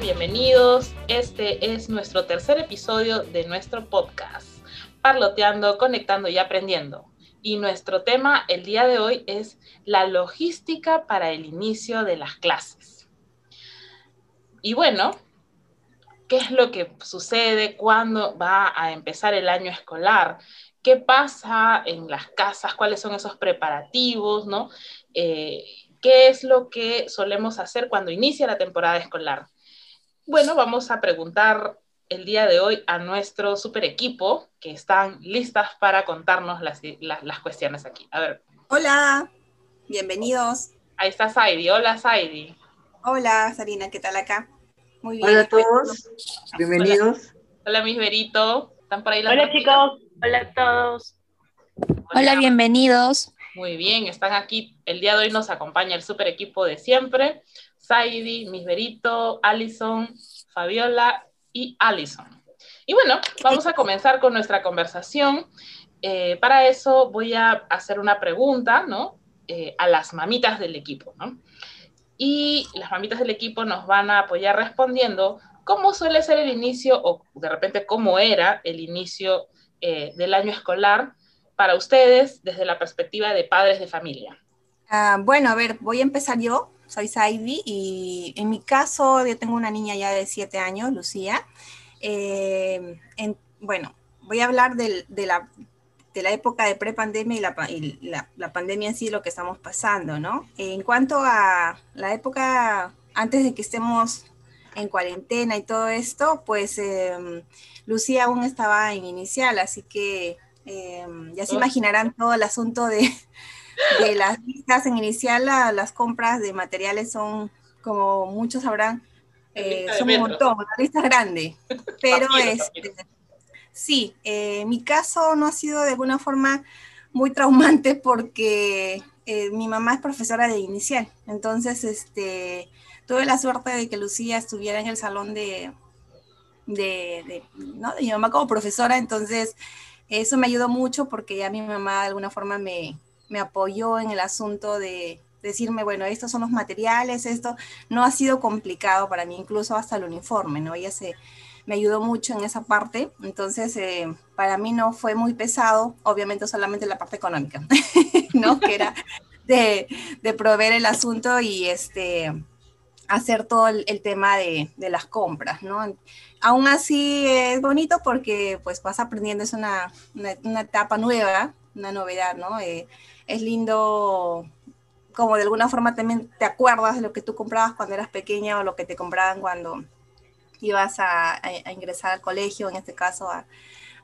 bienvenidos. Este es nuestro tercer episodio de nuestro podcast, Parloteando, Conectando y Aprendiendo. Y nuestro tema el día de hoy es la logística para el inicio de las clases. Y bueno, ¿qué es lo que sucede cuando va a empezar el año escolar? ¿Qué pasa en las casas? ¿Cuáles son esos preparativos? Eh, ¿Qué es lo que solemos hacer cuando inicia la temporada escolar? Bueno, vamos a preguntar el día de hoy a nuestro super equipo que están listas para contarnos las, las, cuestiones aquí. A ver. Hola, bienvenidos. Ahí está Saidi. Hola, Saidi. Hola, Sarina, ¿qué tal acá? Muy bien. Hola a todos, bienvenidos. Hola, mis Verito. ¿Están por ahí Hola, chicos. Hola a todos. Hola bienvenidos. Muy bien, están aquí. El día de hoy nos acompaña el super equipo de siempre. Saidi, Misberito, Allison, Fabiola y Allison. Y bueno, vamos a comenzar con nuestra conversación. Eh, para eso voy a hacer una pregunta, ¿no? Eh, a las mamitas del equipo, ¿no? Y las mamitas del equipo nos van a apoyar respondiendo cómo suele ser el inicio o de repente cómo era el inicio eh, del año escolar para ustedes desde la perspectiva de padres de familia? Ah, bueno, a ver, voy a empezar yo. Soy Saidi y en mi caso yo tengo una niña ya de siete años, Lucía. Eh, bueno, voy a hablar de, la, de la época de prepandemia y, la, y la, la, pandemia en sí, lo que estamos pasando, ¿no? En cuanto a la época antes de que estemos en cuarentena y todo esto, pues em, Lucía aún estaba en inicial, así que Em, ya se imaginarán todo el asunto de, las listas en inicial, las compras de materiales son, como muchos sabrán, eh, son un montón, una lista grande. Pero este, sí, eh, mi caso no ha sido de alguna forma muy traumante porque eh, mi mamá es profesora de inicial. Entonces, este, tuve la suerte de que Lucía estuviera en el salón de, de, de, ¿no? de mi mamá como profesora. Entonces, eso me ayudó mucho porque ya mi mamá de alguna forma me, me apoyó en el asunto de decirme, bueno, estos son los materiales, esto no ha sido complicado para mí, incluso hasta el uniforme, ¿no? Ella se, me ayudó mucho en esa parte, entonces eh, para mí no fue muy pesado, obviamente solamente la parte económica, ¿no? Que era de, de proveer el asunto y este hacer todo el, tema de, las compras, ¿no? Aún así es bonito porque pues vas aprendiendo, es una, una, etapa nueva, una novedad, ¿no? Eh, es lindo como de alguna forma también te acuerdas de lo que tú comprabas cuando eras pequeña o lo que te compraban cuando ibas a, a, ingresar al colegio, en este caso a,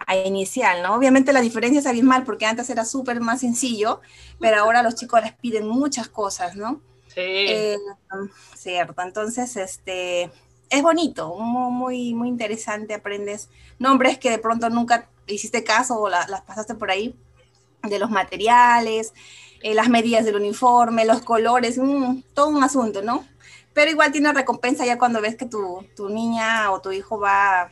a inicial, ¿no? Obviamente la diferencia es abismal porque antes era súper más sencillo, pero ahora los chicos les piden muchas cosas, ¿no? Sí. Eh, cierto, entonces, este, es bonito, muy, muy interesante, aprendes nombres que de pronto nunca hiciste caso o las pasaste por ahí, de los materiales, eh, las medidas del uniforme, los colores, todo un asunto, ¿no? Pero igual tiene recompensa ya cuando ves que tu, tu niña o tu hijo va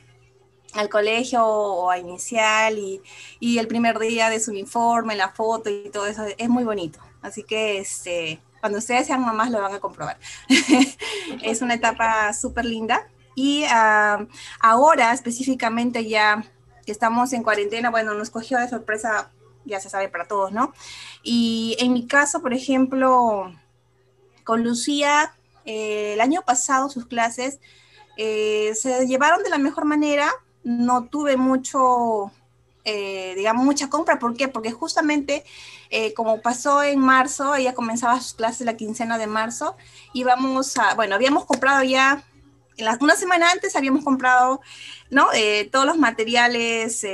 al colegio o a inicial y, y, el primer día de su uniforme, la foto y todo eso, es muy bonito. Así que este, cuando ustedes sean mamás lo van a comprobar. es una etapa súper linda. Y ahora específicamente ya que estamos en cuarentena, bueno, nos cogió de sorpresa, ya se sabe para todos, ¿no? Y en mi caso, por ejemplo, con Lucía, eh, el año pasado sus clases eh, se llevaron de la mejor manera, no tuve mucho eh, digamos, mucha compra. ¿Por qué? Porque justamente como pasó en marzo, ella comenzaba sus clases la quincena de marzo, íbamos a, bueno, habíamos comprado ya, en una semana antes habíamos comprado, ¿no? Todos los materiales,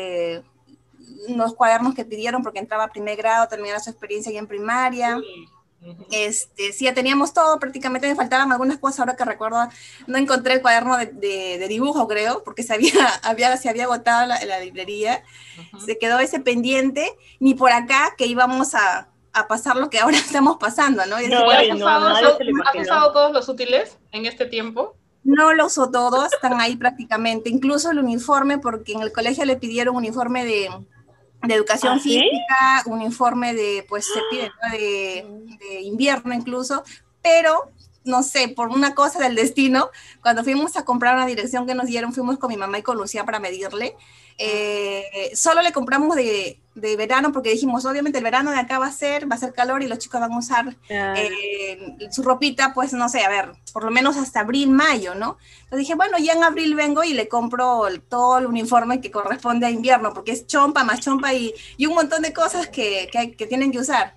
los cuadernos que pidieron porque entraba a primer grado, terminaba su experiencia ya en primaria. Este, sí, ya teníamos todo, prácticamente me faltaban algunas cosas, ahora que recuerdo, no encontré el cuaderno de, dibujo, creo, porque se había, había, se había agotado la, la librería, se quedó ese pendiente, ni por acá que íbamos a, a pasar lo que ahora estamos pasando, ¿no? no, ¿Has usado todos los útiles en este tiempo? No los uso todos, están ahí prácticamente, incluso el uniforme, porque en el colegio le pidieron uniforme de, de educación ¿Ah, física, un informe de, pues se pide, de, invierno incluso, pero no sé, por una cosa del destino, cuando fuimos a comprar una dirección que nos dieron, fuimos con mi mamá y con Lucía para medirle. Eh, solo le compramos de, de, verano porque dijimos, obviamente el verano de acá va a ser, va a ser calor y los chicos van a usar eh, su ropita, pues no sé, a ver, por lo menos hasta abril, mayo, ¿no? Entonces dije, bueno, ya en abril vengo y le compro todo el uniforme que corresponde a invierno, porque es chompa más chompa y, y un montón de cosas que, que, que tienen que usar.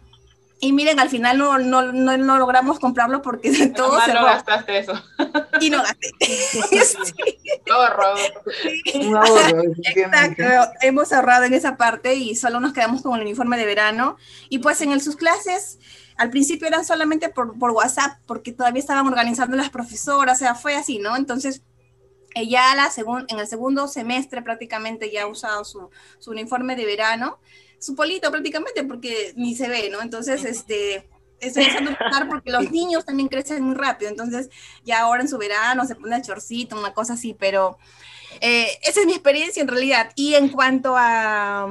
Y miren, al final no, no, no, no logramos comprarlo porque de todo se no gastaste eso. Y no gasté. Ahorro. Un ahorro. Exacto. Hemos ahorrado en esa parte y solo nos quedamos con el uniforme de verano. Y pues en el, sus clases, al principio eran solamente por, por WhatsApp, porque todavía estaban organizando las profesoras, o sea, fue así, ¿no? Entonces, ella la segun, en el segundo semestre prácticamente ya ha usado su, su uniforme de verano su polito prácticamente porque ni se ve, ¿no? Entonces, este, estoy empezando a porque los niños también crecen muy rápido, entonces ya ahora en su verano se pone el chorcito, una cosa así, pero eh, esa es mi experiencia en realidad. Y en cuanto a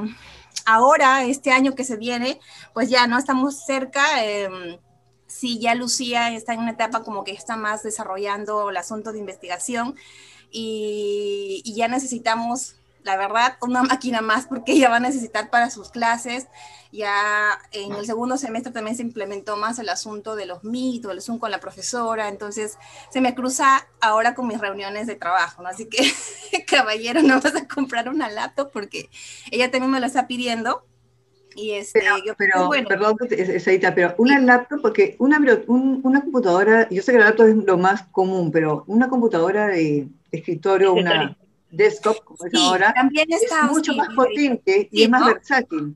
ahora, este año que se viene, pues ya no estamos cerca. Eh, sí, ya Lucía está en una etapa como que está más desarrollando el asunto de investigación y, y ya necesitamos la verdad, una máquina más porque ella va a necesitar para sus clases. Ya en el segundo semestre también se implementó más el asunto de los mitos, el Zoom con la profesora, entonces se me cruza ahora con mis reuniones de trabajo, ¿no? Así que, caballero, no vas a comprar una laptop porque ella también me lo está pidiendo. Y este, pero, yo, pero bueno. perdón, pero una laptop, porque una, una computadora, yo sé que la laptop es lo más común, pero una computadora de, escritorio, una desktop, como es ahora, también está, es mucho más potente y es más versátil.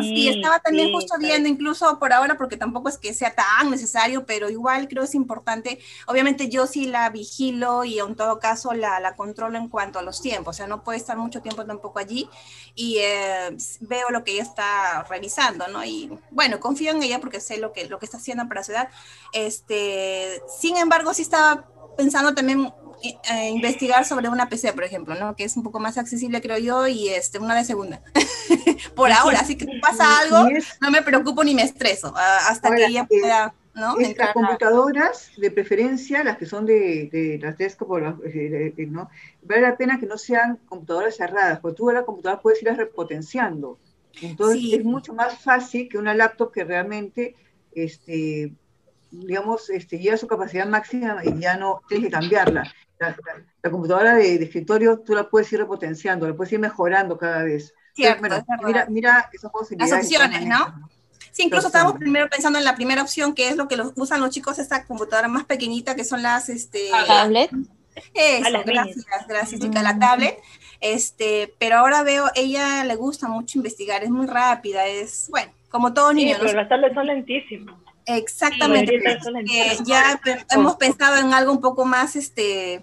Sí, estaba también justo viendo, incluso por ahora, porque tampoco es que sea tan necesario, pero igual creo es importante. Obviamente yo sí la vigilo y en todo caso la, la controlo en cuanto a los tiempos, o sea, no puede estar mucho tiempo tampoco allí y eh, veo lo que ella está revisando, ¿no? Y bueno, confío en ella porque sé lo que, lo que está haciendo para su edad. Este, sin embargo, sí estaba pensando también eh, investigar sobre una PC, por ejemplo, ¿no? Que es un poco más accesible, creo yo, y este, una de segunda. por ahora, así que si pasa algo, no me preocupo ni me estreso, hasta que ella eh, pueda... ¿no? Estas computadoras, de preferencia, las que son de, de las desktop, eh, ¿no? vale la pena que no sean computadoras cerradas, porque tú a la computadora puedes irlas repotenciando. Entonces es mucho más fácil que una laptop que realmente este, digamos, este, llega a su capacidad máxima y ya no tienes que cambiarla la, computadora de, escritorio tú la puedes ir repotenciando, la puedes ir mejorando cada vez. Cierto, mira, mira esas posibilidades. Las opciones, ¿no? Sí, incluso estábamos primero pensando en la primera opción, que es lo que los, usan los chicos, esta computadora más pequeñita, que son las... Este, tablet. Eso, gracias, gracias, chica, la tablet. Este, pero ahora veo, ella le gusta mucho investigar, es muy rápida, es, bueno, como todo niño. pero las tablets son lentísimas. Exactamente. ya hemos pensado en algo un poco más, este,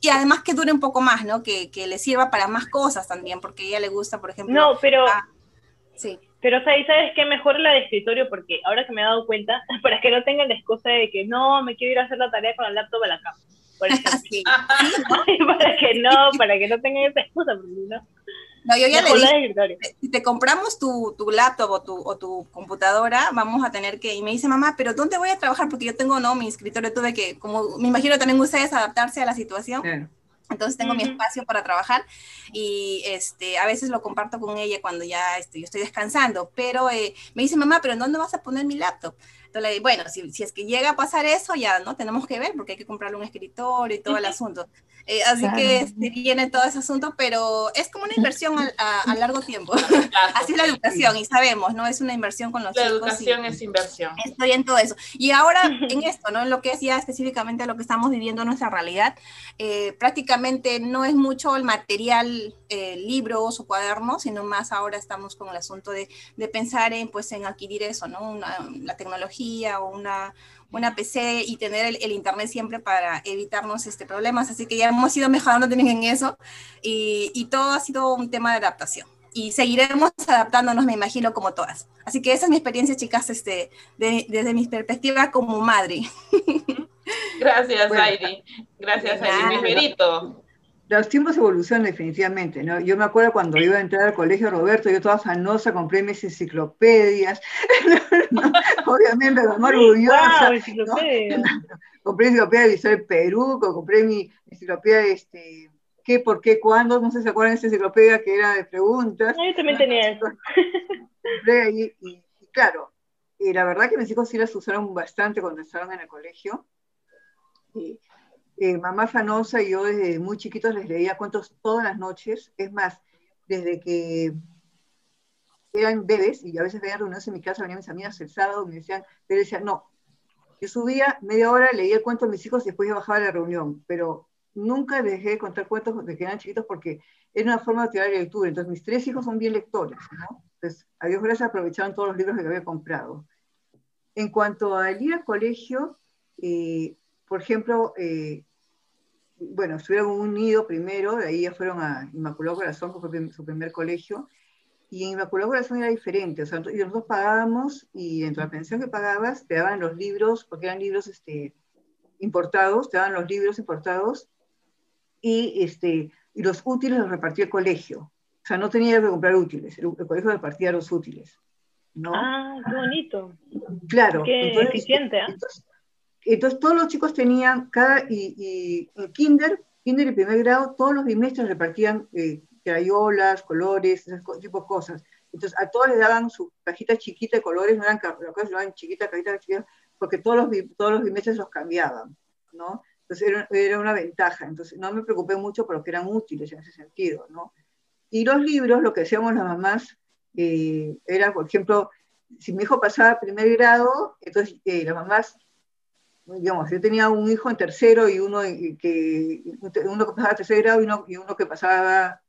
y además que dure un poco más, ¿no? Que, que, le sirva para más cosas también, porque a ella le gusta, por ejemplo. No, pero. sí. Pero, ¿sabes qué? Mejor la de escritorio, porque ahora que me he dado cuenta, para que no tengan la excusa de que no, me quiero ir a hacer la tarea con la laptop a la cama. Por ejemplo. para que no, para que no tengan esa excusa, porque no. No, yo ya le dije, si te compramos tu, tu laptop o tu, o tu, computadora, vamos a tener que, y me dice mamá, pero ¿dónde voy a trabajar? Porque yo tengo, no, mi escritorio tuve que, como me imagino también ustedes, adaptarse a la situación. Entonces tengo mi espacio para trabajar y este, a veces lo comparto con ella cuando ya este, yo estoy descansando, pero eh, me dice, mamá, pero ¿dónde vas a poner mi laptop? Entonces bueno, si, si, es que llega a pasar eso, ya no tenemos que ver porque hay que comprarle un escritorio y todo el asunto. Eh, así que este, viene todo ese asunto, pero es como una inversión a, largo tiempo. así es la educación y sabemos, ¿no? Es una inversión con los la chicos. La educación es inversión. Estoy en todo eso. Y ahora en esto, ¿no? En lo que es ya específicamente lo que estamos viviendo en nuestra realidad, eh, prácticamente no es mucho el material, eh, libros o cuadernos, sino más ahora estamos con el asunto de, de pensar en, pues, en adquirir eso, ¿no? la tecnología o una una PC y tener el, internet siempre para evitarnos este problemas. Así que ya hemos ido mejorando también en eso y, y todo ha sido un tema de adaptación. Y seguiremos adaptándonos, me imagino, como todas. Así que esa es mi experiencia, chicas, este, desde mi perspectiva como madre. Gracias, bueno, Gracias, Airi. Mi los tiempos evolucionan definitivamente, ¿no? Yo me acuerdo cuando iba a entrar al colegio Roberto, yo toda fanosa, compré mis enciclopedias, obviamente, mamá orgullosa. compré enciclopedia de historia del Perú, compré mi enciclopedia de este, qué, por qué, cuándo, no sé si se acuerdan de esa enciclopedia que era de preguntas. yo también tenía eso. Compré ahí, y, claro, y la verdad que mis hijos sí las usaron bastante cuando estaban en el colegio. Y, eh, mamá Fanosa y yo desde muy chiquitos les leía cuentos todas las noches. Es más, desde que eran bebés, y a veces veían reuniones en mi casa, venían mis amigas el sábado me decían, pero decían, no, yo subía media hora, leía el cuento a mis hijos y después yo bajaba a la reunión, pero nunca dejé de contar cuentos de que eran chiquitos porque era una forma de tirar la lectura. Entonces mis tres hijos son bien lectores, ¿no? Entonces, a Dios gracias aprovecharon todos los libros que había comprado. En cuanto al ir al colegio, eh, por ejemplo, eh, bueno, estuvieron en un nido primero, de ahí ya fueron a Inmaculado Corazón, que fue su primer colegio, y en Inmaculado Corazón era diferente, o sea, nosotros pagábamos y dentro de la pensión que pagabas te daban los libros, porque eran libros este, importados, te daban los libros importados y, este, y los útiles los repartía el colegio. O sea, no tenía que comprar útiles, el, colegio repartía los útiles. ¿no? Ah, qué bonito. Claro. Qué eficiente. ¿eh? Entonces todos los chicos tenían, cada, y, en kinder, kinder y primer grado, todos los bimestres repartían eh, crayolas, colores, ese tipo de cosas. Entonces a todos les daban su cajita chiquita de colores, no eran cosas, eran chiquitas, cajitas chiquitas, porque todos los, todos los bimestres los cambiaban, ¿no? Entonces era, era, una ventaja. Entonces no me preocupé mucho porque eran útiles en ese sentido, ¿no? Y los libros, lo que hacíamos las mamás, eh, era, por ejemplo, si mi hijo pasaba primer grado, entonces eh, las mamás digamos, yo tenía un hijo en tercero y uno que, uno que pasaba a tercer grado y uno, y uno que pasaba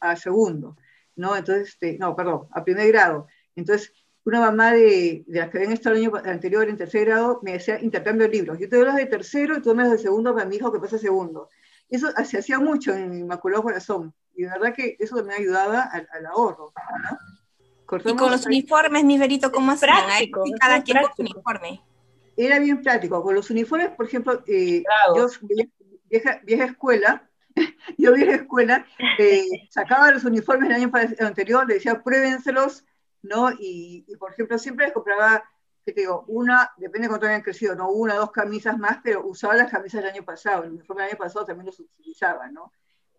a segundo, ¿no? Entonces, este, no, perdón, a primer grado. Entonces, una mamá de, de las que habían estado el año anterior en tercer grado me decía intercambio libros. Yo te doy los de tercero y tú me das de segundo para mi hijo que pasa a segundo. Eso se hacía mucho en Inmaculado Corazón. Y de verdad que eso me ayudaba al, al ahorro, ¿no? y con los uniformes, mi verito, ¿cómo hacen? Cada quien con su uniforme era bien práctico. Con los uniformes, por ejemplo, eh, yo, vieja, vieja escuela, yo vieja escuela, eh, sacaba los uniformes el año anterior, le decía, pruébenselos, ¿no? Y, por ejemplo, siempre les compraba, ¿qué te digo? Una, depende de cuánto habían crecido, ¿no? Una, dos camisas más, pero usaba las camisas del año pasado, el uniforme del año pasado también los utilizaba, ¿no?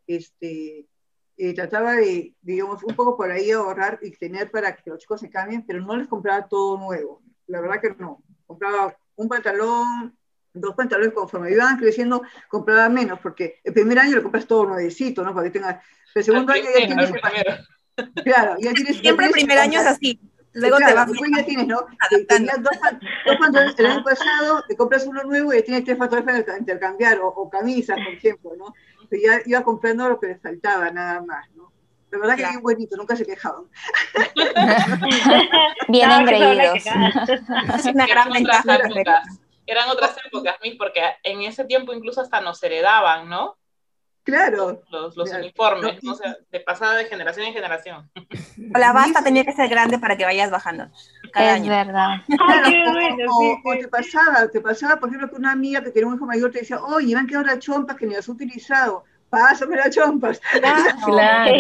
Este, eh, trataba de, digamos, un poco por ahí ahorrar y tener para que los chicos se cambien, pero no les compraba todo nuevo. La verdad que no. Compraba un pantalón, dos pantalones, conforme iban creciendo, compraba menos, porque el primer año lo compras todo nuevecito, ¿no? Para que tengas. El segundo año ya tienes. Claro, ya tienes. Siempre el primer año es así. Luego te vas. Después ya tienes, ¿no? Tenías dos, dos, pantalones el año pasado, te compras uno nuevo y tienes tres pantalones para intercambiar, o, o camisas, por ejemplo, ¿no? Pero ya iba comprando lo que les faltaba, nada más, ¿no? La verdad que bien bonito, nunca se quejaban. bien engreídos. Es una gran ventaja. Eran otras épocas, porque en ese tiempo incluso hasta nos heredaban, ¿no? Claro. Los, los uniformes, no, de pasada de generación en generación. La basta tenía que ser grande para que vayas bajando cada es verdad. o, te pasaba, te pasaba, por ejemplo, que una amiga que tenía un hijo mayor te decía, oye, me han quedado las chompas que ni las he utilizado pásame las chompas. Claro.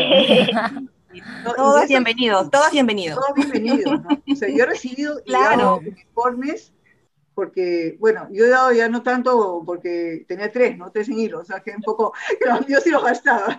todos bienvenidos, todos bienvenidos. Todos bienvenidos. ¿no? O sea, yo he recibido claro. uniformes porque, bueno, yo he dado ya no tanto porque tenía tres, ¿no? Tres en hilo, o sea que un poco, yo sí los gastaba.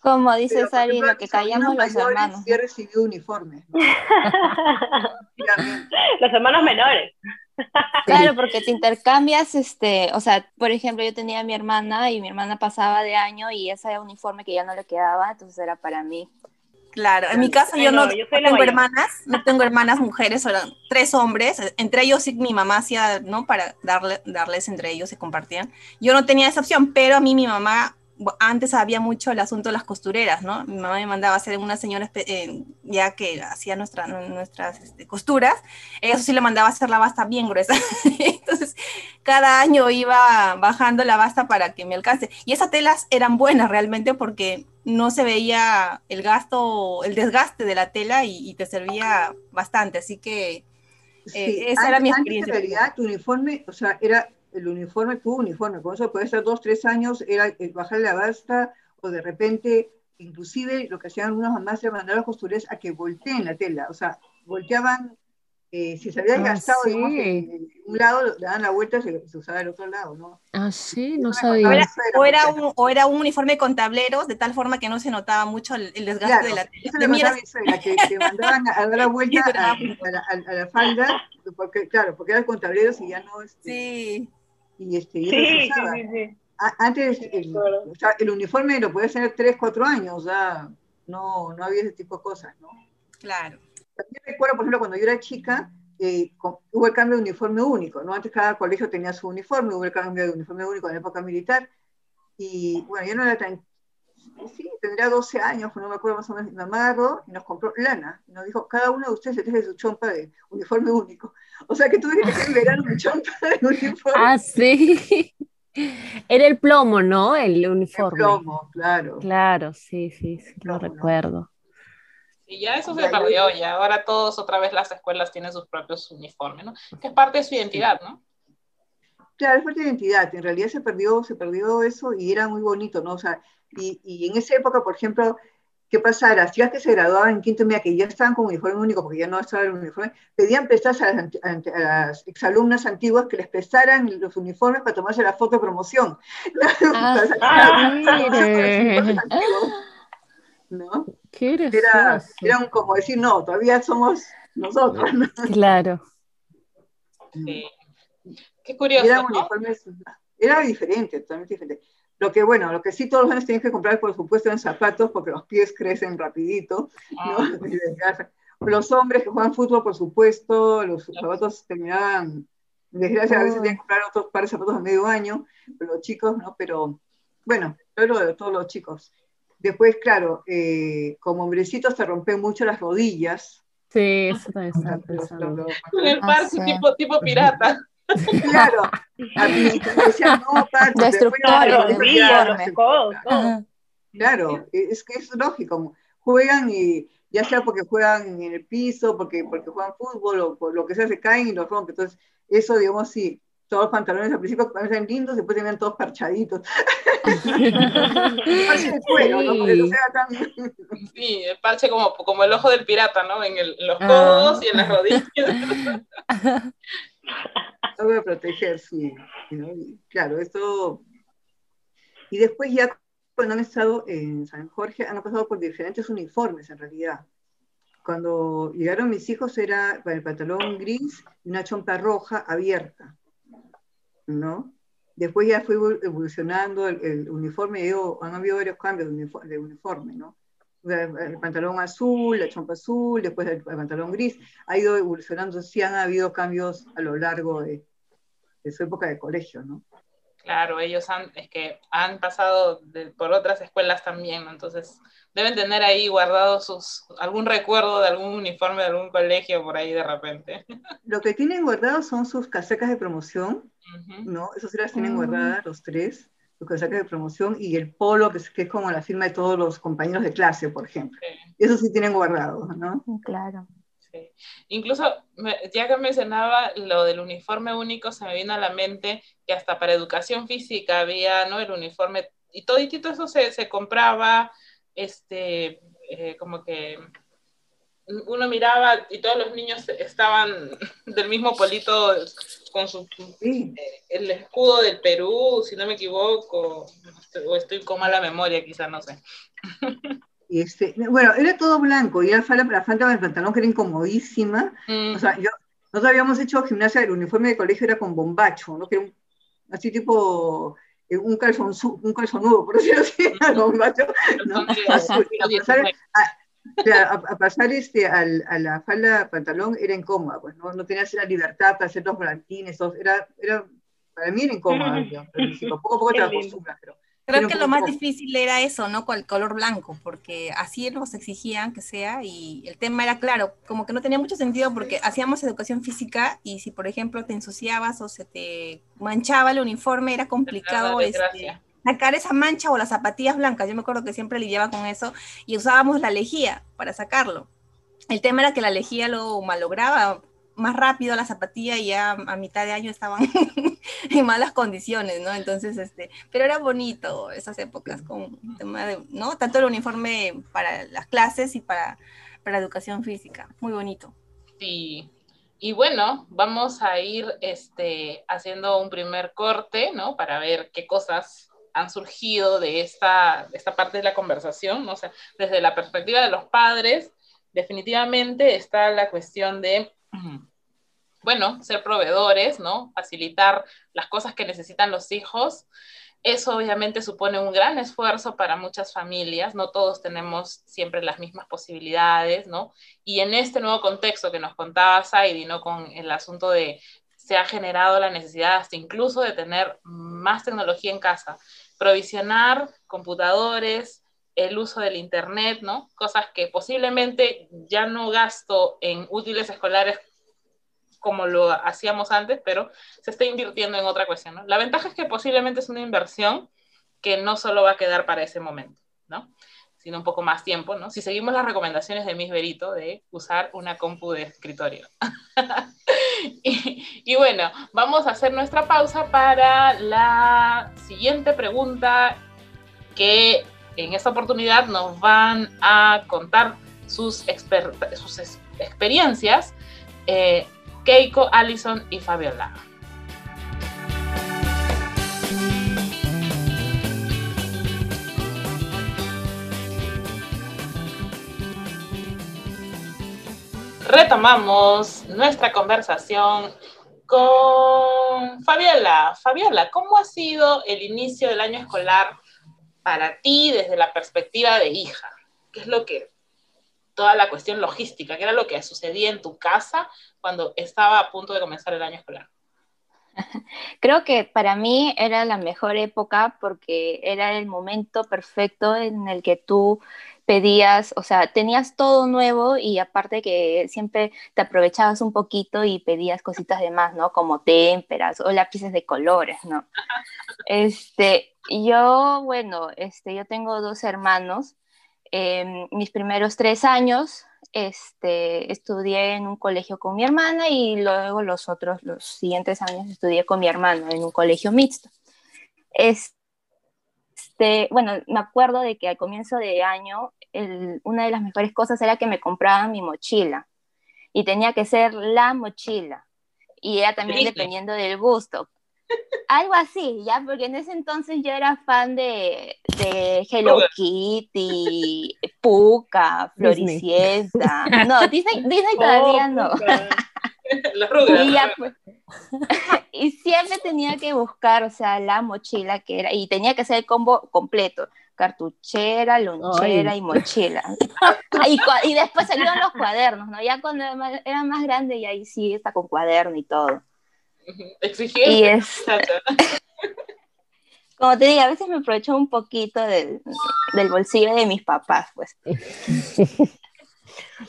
Como dice Sari, lo que callamos los hermanos. Yo he recibido uniformes. ¿no? los hermanos menores. Claro, porque te intercambias, este, o sea, por ejemplo, yo tenía a mi hermana y mi hermana pasaba de año y ese uniforme que ya no le quedaba, entonces era para mí. Claro, en mi caso yo no, tengo hermanas, no tengo hermanas mujeres, solo tres hombres, entre ellos sí mi mamá hacía, ¿no? Para darle, darles entre ellos, se compartían. Yo no tenía esa opción, pero a mí mi mamá antes había mucho el asunto de las costureras, ¿no? Mi mamá me mandaba a hacer una señora eh, ya que hacía nuestra, nuestras este, costuras, eso sí le mandaba a hacer la basta bien gruesa. Entonces, cada año iba bajando la basta para que me alcance. Y esas telas eran buenas realmente porque no se veía el gasto, el desgaste de la tela y, te servía bastante. Así que eh, esa era mi experiencia. En realidad, tu uniforme, o sea, era el uniforme, tu uniforme, con eso puede ser dos, tres años, era eh, bajarle la basta o de repente, inclusive lo que hacían algunas mamás era mandar a los costureros a que volteen la tela, o sea, volteaban eh, si se había ah, gastado un lado, le daban la vuelta y se, usaba el otro lado, ¿no? Ah, sí, no sabía. O era, un, o era, un, uniforme con tableros, de tal forma que no se notaba mucho el, desgaste de la eso le mandaba a que, que mandaban a dar la vuelta a, la, falda, porque, claro, porque era con tableros y ya no... Este, sí. Y, este, y sí, sí, Antes, el, o sea, el uniforme lo podías tener 3, 4 años, o sea, no, no había ese tipo de cosas, ¿no? Claro. También recuerdo, por ejemplo, cuando yo era chica, eh, hubo el cambio de uniforme único, ¿no? Antes cada colegio tenía su uniforme, hubo el cambio de uniforme único en la época militar, y bueno, yo no era tan, sí, tendría 12 años, no me acuerdo más o menos, mi mamá agarró y nos compró lana, y nos dijo, cada uno de ustedes se trae su chompa de uniforme único. O sea que tuve que tener verano mi chompa de uniforme. Ah, sí. Era el plomo, ¿no? El uniforme. El plomo, claro. Claro, sí, sí, sí, lo recuerdo. Y ya eso se perdió, ya ahora todos otra vez las escuelas tienen sus propios uniformes, ¿no? Que es parte de su identidad, ¿no? Claro, es parte de identidad, en realidad se perdió, se perdió eso y era muy bonito, ¿no? O sea, y, y en esa época, por ejemplo, ¿qué pasara? Si que se graduaban en quinto media, que ya estaban con uniforme único, porque ya no estaba el uniforme, pedían prestarse a las, a las, exalumnas antiguas que les prestaran los uniformes para tomarse la foto de promoción. Ah, ¿no? era, era como decir, no, todavía somos nosotros. Claro. Sí. Qué curioso. Era, diferente, totalmente diferente. Lo que, bueno, lo que sí todos los años tienen que comprar, por supuesto, en zapatos, porque los pies crecen rapidito. Ah. Los hombres que juegan fútbol, por supuesto, los zapatos terminaban, desgracia, a veces tienen que comprar otros pares de zapatos a medio año, pero los chicos, ¿no? Pero, bueno, pero de todos los chicos. Después, claro, eh, como hombrecitos te rompen mucho las rodillas. Sí, eso también está. En el ah, tipo, tipo pirata. Claro, a mí me decían, no, Paco, Destructor, Claro, es que es lógico. Juegan y ya sea porque juegan en el piso, porque, porque juegan fútbol o por lo que sea, se caen y los rompen. Entonces, eso, digamos, sí, todos los pantalones al principio parecen lindos, después se ven todos parchaditos. parche de cuero, sí. ¿no? Porque sea tan... sí, el parche como, como el ojo del pirata, ¿no? En, el, los codos y en las rodillas. Lo voy a proteger, sí. claro, esto... Y después ya cuando han estado en San Jorge, han pasado por diferentes uniformes en realidad. Cuando llegaron mis hijos era el pantalón gris y una chompa roja abierta ¿no? Después ya fue evolucionando el, uniforme, han habido varios cambios de uniforme, ¿no? El, pantalón azul, la chompa azul, después el, pantalón gris, ha ido evolucionando, sí han habido cambios a lo largo de, su época de colegio, ¿no? Claro, ellos han, es que han pasado por otras escuelas también, entonces deben tener ahí guardado sus, algún recuerdo de algún uniforme de algún colegio por ahí de repente. Lo que tienen guardado son sus casacas de promoción, ¿no? Esos sí las tienen guardadas los tres, sus casacas de promoción y el polo, que es, que es como la firma de todos los compañeros de clase, por ejemplo. Eso sí tienen guardado, ¿no? Claro. Sí. Incluso, ya que mencionaba lo del uniforme único, se me vino a la mente que hasta para educación física había, ¿no? El uniforme, y todo, y todo eso se, se compraba este, eh, como que uno miraba y todos los niños estaban del mismo polito con su eh, el escudo del Perú, si no me equivoco, o estoy con mala memoria, quizá, no sé. Y este, bueno, era todo blanco, y la falda, la falda del pantalón que era incomodísima. O sea, yo, nosotros habíamos hecho gimnasia, el uniforme de colegio era con bombacho, ¿no? Que era así tipo eh, un, calzón, un calzonudo, por decirlo así, ¿no? a, pasar, este, al, a la falda pantalón era incómoda, pues no, no tenías la libertad para hacer los volantines, era, era, para mí era incómoda, poco a poco te acostumbras, pero Creo que lo más difícil era eso, ¿no? Con el color blanco, porque así nos exigían que sea y el tema era claro, como que no tenía mucho sentido porque hacíamos educación física y si por ejemplo te ensuciabas o se te manchaba el uniforme era complicado este, sacar esa mancha o las zapatillas blancas. Yo me acuerdo que siempre lidiaba con eso y usábamos la lejía para sacarlo. El tema era que la lejía lo malograba más rápido la zapatilla y ya a mitad de año estaban en malas condiciones, ¿no? Entonces, este, pero era bonito esas épocas con tema de, ¿no? Tanto el uniforme para las clases y para, para educación física, muy bonito. Sí, y bueno, vamos a ir este, haciendo un primer corte, ¿no? Para ver qué cosas han surgido de esta, esta parte de la conversación, ¿no? Sea, desde la perspectiva de los padres, definitivamente está la cuestión de, bueno, ser proveedores, ¿no? Facilitar las cosas que necesitan los hijos. Eso obviamente supone un gran esfuerzo para muchas familias, no todos tenemos siempre las mismas posibilidades, ¿no? Y en este nuevo contexto que nos contaba Saidi, ¿no? Con el asunto de se ha generado la necesidad hasta incluso de tener más tecnología en casa, provisionar computadores, el uso del Internet, ¿no? Cosas que posiblemente ya no gasto en útiles escolares como lo hacíamos antes, pero se está invirtiendo en otra cuestión, ¿no? La ventaja es que posiblemente es una inversión que no solo va a quedar para ese momento, ¿no? Sino un poco más tiempo, ¿no? Si seguimos las recomendaciones de Miss Berito de usar una compu de escritorio. y, bueno, vamos a hacer nuestra pausa para la siguiente pregunta que en esta oportunidad nos van a contar sus, sus experiencias eh, Keiko, Allison y Fabiola. Retomamos nuestra conversación con Fabiola. Fabiola, ¿cómo ha sido el inicio del año escolar para ti desde la perspectiva de hija? ¿Qué es lo que, toda la cuestión logística, qué era lo que sucedía en tu casa cuando estaba a punto de comenzar el año escolar? Creo que para mí era la mejor época porque era el momento perfecto en el que tú pedías, o sea, tenías todo nuevo y aparte que siempre te aprovechabas un poquito y pedías cositas de más, ¿no? Como témperas o lápices de colores, ¿no? Este, yo, bueno, este, yo tengo dos hermanos. Em, mis primeros tres años este, estudié en un colegio con mi hermana y luego los otros, los siguientes años estudié con mi hermano en un colegio mixto. Este, bueno, me acuerdo de que al comienzo de año una de las mejores cosas era que me compraban mi mochila y tenía que ser la mochila y era también dependiendo del gusto. Algo así, ya, porque en ese entonces yo era fan de, de Hello Kitty, Puka, Floricienta. No, Disney, Disney todavía no. y, pues, y siempre tenía que buscar, o sea, la mochila que era, y tenía que ser el combo completo cartuchera, lonchera y mochila. y, después salieron los cuadernos, ¿no? Ya cuando era más grande, y ahí sí está con cuaderno y todo. Exigente. es... Como te digo, a veces me aprovecho un poquito del, bolsillo de mis papás, pues.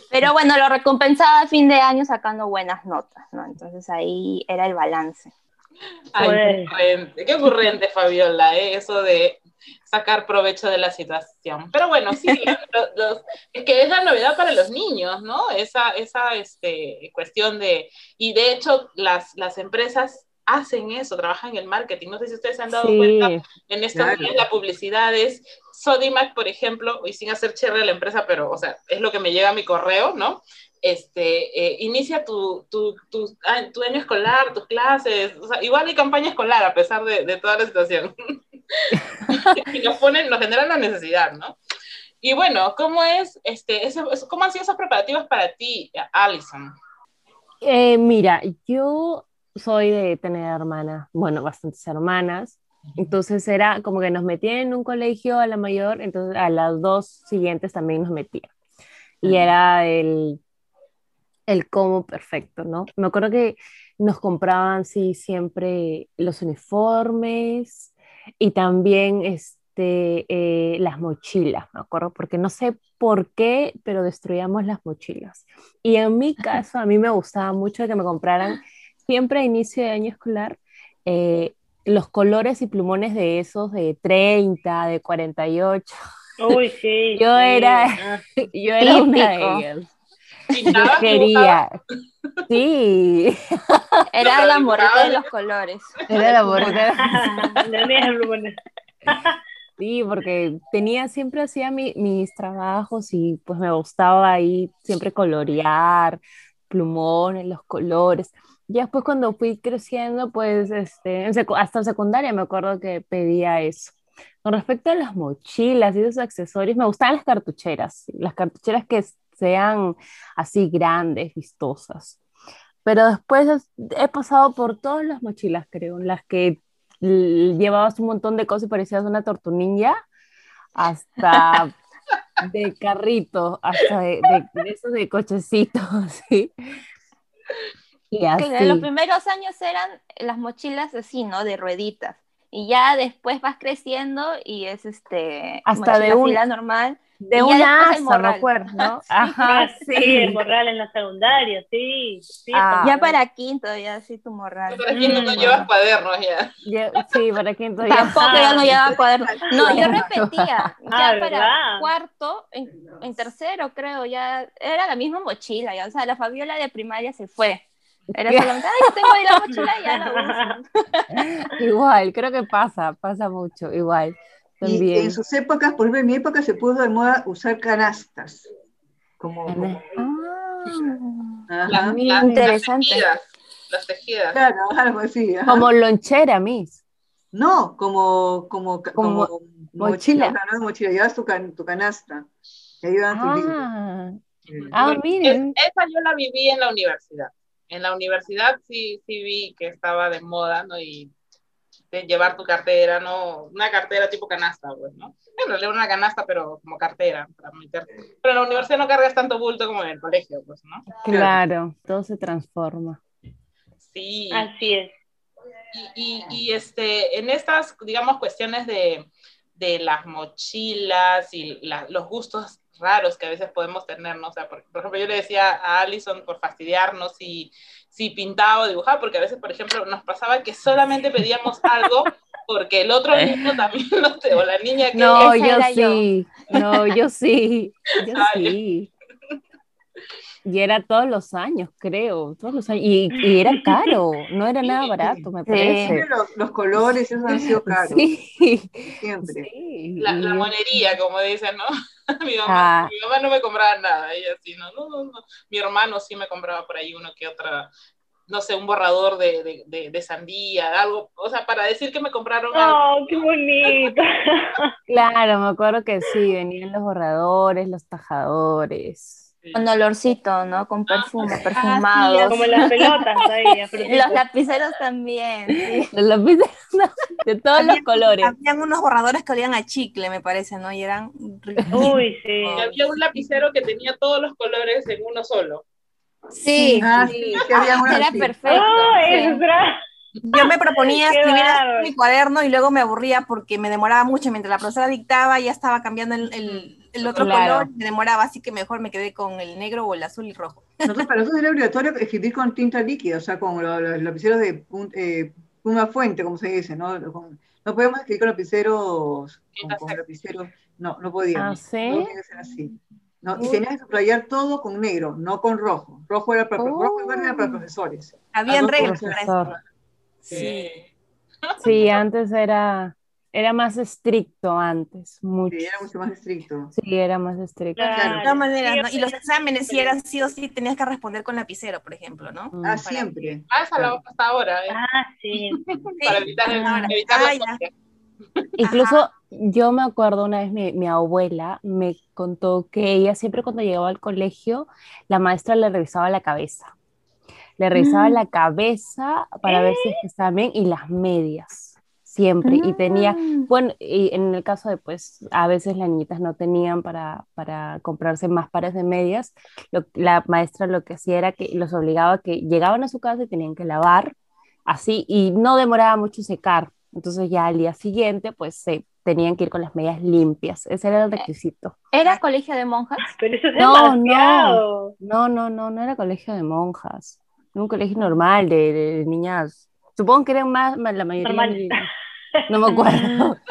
Pero bueno, lo recompensaba a fin de año sacando buenas notas, ¿no? Entonces ahí era el balance. Ay, qué ocurrente, qué ocurrente, Fabiola, ¿eh? eso de sacar provecho de la situación. Pero bueno, sí, es que es la novedad para los niños, ¿no? Esa, esa este, cuestión de, y de hecho las, las empresas hacen eso, trabajan en el marketing. No sé si ustedes se han dado cuenta en estos días la publicidad es Sodimac, por ejemplo, y sin hacer cherry a la empresa, pero, o sea, es lo que me llega a mi correo, ¿no? Este, eh, inicia tu, tu, tu, tu, año escolar, tus clases, o sea, igual hay campaña escolar a pesar de, de toda la situación. y nos ponen, nos generan la necesidad, ¿no? Y bueno, ¿cómo es, este, cómo han sido esos preparativos para ti, Alison? Eh, mira, yo soy de tener hermanas, bueno, bastantes hermanas, entonces era como que nos metían en un colegio a la mayor, entonces a las dos siguientes también nos metían. Y era el, el cómo perfecto, ¿no? Me acuerdo que nos compraban, sí, siempre los uniformes, y también este, eh, las mochilas, me acuerdo, porque no sé por qué, pero destruíamos las mochilas. Y en mi caso, a mí me gustaba mucho que me compraran siempre a inicio de año escolar eh, los colores y plumones de esos de 30, de 48. Uy, sí. yo era, yo era una de ellas. quería. Sí. Era la morrita de los colores. Era la morrita. Sí, porque tenía, siempre hacía mis trabajos y pues me gustaba ahí siempre colorear, plumones, los colores. Y después cuando fui creciendo, pues este, hasta en secundaria me acuerdo que pedía eso. Con respecto a las mochilas y esos accesorios, me gustaban las cartucheras, las cartucheras que sean así grandes, vistosas. Pero después he pasado por todas las mochilas, creo, las que llevabas un montón de cosas y parecías una tortunilla, hasta de carrito, hasta de, de, esos de cochecitos, ¿sí? Y así. Que los primeros años eran las mochilas así, ¿no? De rueditas. Y ya después vas creciendo y es este hasta de una normal de una asa, me acuerdo, ¿no? Ajá, sí. el morral en la secundaria, sí. sí ah, ya para quinto, ya sí tu morral. Para quinto no mm, llevas cuadernos ya. Sí, para quinto ya. Tampoco ya no llevaba cuadernos. No, yo repetía. Ya para cuarto, en, en, tercero creo, ya era la misma mochila, ya. O sea, la Fabiola de primaria se fue. Era solamente, ay, yo tengo ahí la mochila y ya la uso. igual, creo que pasa, pasa mucho, igual. Y en sus épocas, por ejemplo, en mi época se puso de moda usar canastas. Como, ah, las, interesante. Las tejidas. Claro, algo así. Como lonchera, mis. No, como, como, como, mochila. No, mochila, llevas tu, tu canasta. Y ahí ah. ah, miren. esa yo la viví en la universidad. En la universidad sí, sí vi que estaba de moda, ¿no? Y llevar tu cartera, ¿no? Una cartera tipo canasta, pues, ¿no? En realidad una canasta, pero como cartera, para meter. Pero en la universidad no cargas tanto bulto como en el colegio, pues, ¿no? Claro, todo se transforma. Sí. Así es. Y, y, este, en estas, digamos, cuestiones de, de las mochilas y los gustos raros que a veces podemos tener, ¿no? O sea, por, ejemplo, yo le decía a Alison por fastidiarnos si, si pintaba o dibujaba, porque a veces, por ejemplo, nos pasaba que solamente pedíamos algo porque el otro niño también lo te, o la niña que... No, yo sí, no, yo sí, yo sí. Y era todos los años, creo, todos los años. Y, y era caro, no era nada barato, me parece. Los, los, colores, esos han sido caros. Sí. Siempre. La, la, monería, como dicen, ¿no? mi, mamá, ah. mi mamá no me compraba nada, ella sí, no, no, no, no. Mi hermano sí me compraba por ahí uno que otra, no sé, un borrador de, de, de, sandía, algo, o sea, para decir que me compraron ¡Oh, qué bonito! claro, me acuerdo que sí, venían los borradores, los tajadores. Con olorcito, ¿no? Con ah, perfume, perfumado. Ah, como las pelotas ahí. Los lapiceros también. Sí. Los lapiceros de todos los colores. Habían unos borradores que olían a chicle, me parece, ¿no? Y eran. Uy, sí. Y había un lapicero que tenía todos los colores en uno solo. Sí, ah, sí. Era perfecto. Oh, es yo me proponía escribir mi cuaderno y luego me aburría porque me demoraba mucho. Mientras la profesora dictaba, ya estaba cambiando el, el, otro color, me demoraba, así que mejor me quedé con el negro o el azul y rojo. Nosotros, para nosotros era obligatorio escribir con tinta líquida, o sea, con los, lapiceros de eh, una fuente, como se dice, ¿no? no podemos escribir con lapiceros, con, lapiceros, no, no podíamos. ¿Ah, sí? No tiene ser así. No, y tenías que subrayar todo con negro, no con rojo. Rojo era para, rojo y verde era para oh. profesores. Habían reglas para eso. Sí. Sí, antes era, era más estricto antes, mucho. Sí, era mucho más estricto. Sí, era más estricto. Claro. De todas maneras, ¿no? Y los exámenes, si eran sí o sí, tenías que responder con lapicero, por ejemplo, ¿no? Mm. Ah, siempre. Ah, esa la hasta ahora. ¿eh? Ah, sí. Para evitar, evitar ah, Incluso yo me acuerdo una vez mi, mi, abuela me contó que ella siempre cuando llegaba al colegio, la maestra le revisaba la cabeza le revisaba mm. la cabeza para ver si estaba bien y las medias, siempre. Y tenía, mm. bueno, y en el caso de, pues, a veces las niñitas no tenían para, para comprarse más pares de medias, la maestra lo que hacía era que los obligaba a que llegaban a su casa y tenían que lavar, así, y no demoraba mucho secar. Entonces ya al día siguiente, pues se tenían que ir con las medias limpias. Ese era el eh, requisito. ¿Era colegio de monjas? Pero eso es no, no, no, no, no, no era colegio de monjas un colegio normal de, niñas, supongo que eran más, la mayoría, no me acuerdo,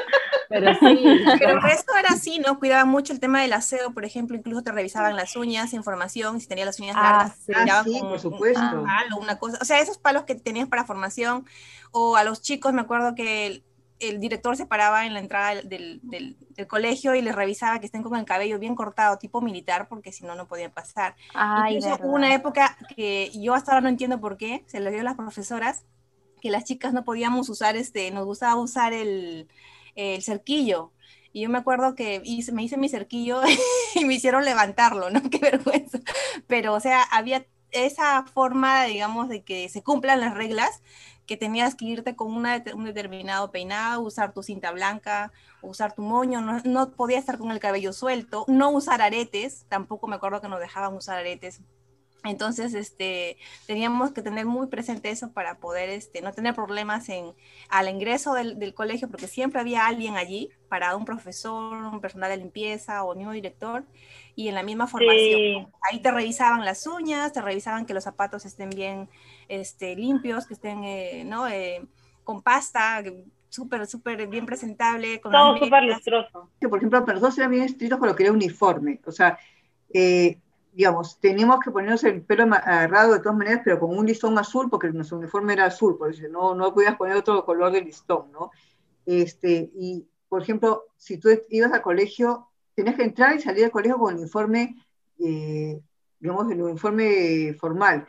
Pero sí. Pero esto era así, ¿no? Cuidaban mucho el tema del aseo, por ejemplo, incluso te revisaban las uñas, información, si tenía las uñas ah, largas. Sí, por supuesto. Un palo, una cosa. O sea, esos palos que tenías para formación, o a los chicos, me acuerdo que el, director se paraba en la entrada del, del, colegio y les revisaba que estén con el cabello bien cortado, tipo militar, porque si no, no podían pasar. Ay, Incluso hubo una época que yo hasta ahora no entiendo por qué, se lo dio a las profesoras, que las chicas no podíamos usar, este, nos gustaba usar el, el cerquillo. Y yo me acuerdo que hice, me hice mi cerquillo y me hicieron levantarlo, ¿no? Qué vergüenza. Pero, o sea, había esa forma, digamos, de que se cumplan las reglas, que tenías que irte con una, un determinado peinado, usar tu cinta blanca, usar tu moño, no, no podías estar con el cabello suelto, no usar aretes, tampoco me acuerdo que nos dejaban usar aretes entonces, este, teníamos que tener muy presente eso para poder este, no tener problemas en, al ingreso del, colegio, porque siempre había alguien allí, para un profesor, un personal de limpieza o un mismo director, y en la misma formación. Ahí te revisaban las uñas, te revisaban que los zapatos estén bien este, limpios, que estén eh, ¿no? Eh, con pasta, súper, súper bien presentable. Con Todo súper lustroso. Por ejemplo, para nosotros eran bien estrictos con lo que era uniforme. O sea, eh, digamos, teníamos que ponernos el pelo agarrado de todas maneras, pero con un listón azul, porque nuestro uniforme era azul, por eso no, no podías poner otro color de listón, ¿no? Este, y, por ejemplo, si tú ibas al colegio, tenías que entrar y salir del colegio con el uniforme, eh, digamos, el uniforme formal.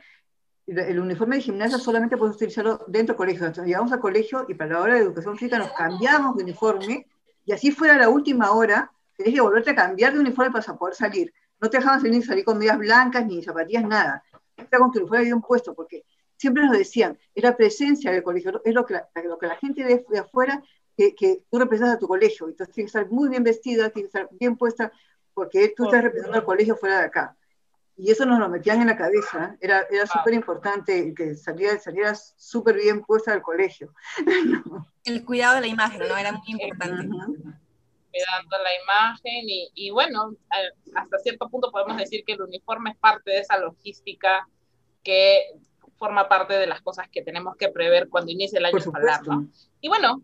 El, uniforme de gimnasia solamente puedes utilizarlo dentro del colegio. Entonces, llegamos al colegio y para la hora de educación física nos cambiamos de uniforme y así fuera la última hora, tenías que volverte a cambiar de uniforme para poder salir no te dejaban salir, salir con medias blancas ni zapatillas, nada. Está con tu uniforme bien puesto, porque siempre nos decían, es la presencia del colegio, es lo que la, lo que la gente de afuera, que, que, tú representas a tu colegio. Entonces tienes que estar muy bien vestida, tienes que estar bien puesta, porque tú estás representando al colegio fuera de acá. Y eso nos lo metían en la cabeza, era, era súper importante que saliera, salieras súper bien puesta del colegio. El cuidado de la imagen, ¿no? Era muy importante cuidando la imagen y, bueno, hasta cierto punto podemos decir que el uniforme es parte de esa logística que forma parte de las cosas que tenemos que prever cuando inicie el año escolar, Y bueno,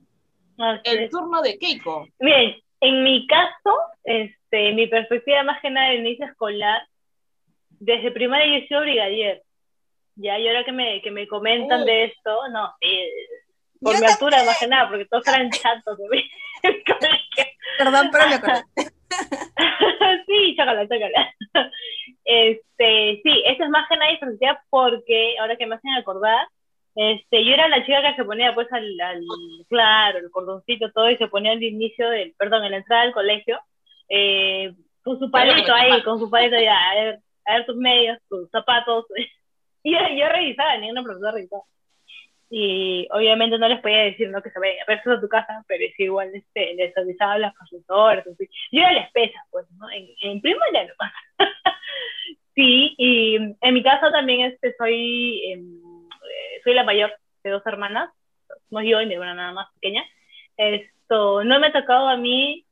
el turno de Keiko. Bien, en mi caso, este, mi perspectiva más que nada del inicio escolar, desde primaria yo soy brigadier. Ya, y ahora que me, que me comentan de esto, no, por mi altura más que nada, porque todos eran chatos de mí. Perdón, pero me acordé. sí, chócala, chócala. Este, sí, eso es más que nada diferencia porque, ahora que me hacen acordar, este, yo era la chica que se ponía pues al, claro, el cordoncito, todo, y se ponía al inicio del, perdón, en la entrada del colegio, eh, con su palito ahí, con su palito ya, a ver, a ver tus medias, tus zapatos, y yo, yo revisaba, ni una profesora revisaba y obviamente no les podía decir no que se vayan a ver a tu casa, pero es igual este, les avisaba a las profesoras, yo era la espesa, pues, ¿no? En, en ya no pasa. sí, y en mi casa también este, soy, em, eh, soy la mayor de dos hermanas, no yo y mi hermana nada más pequeña. Esto, no me ha tocado a mí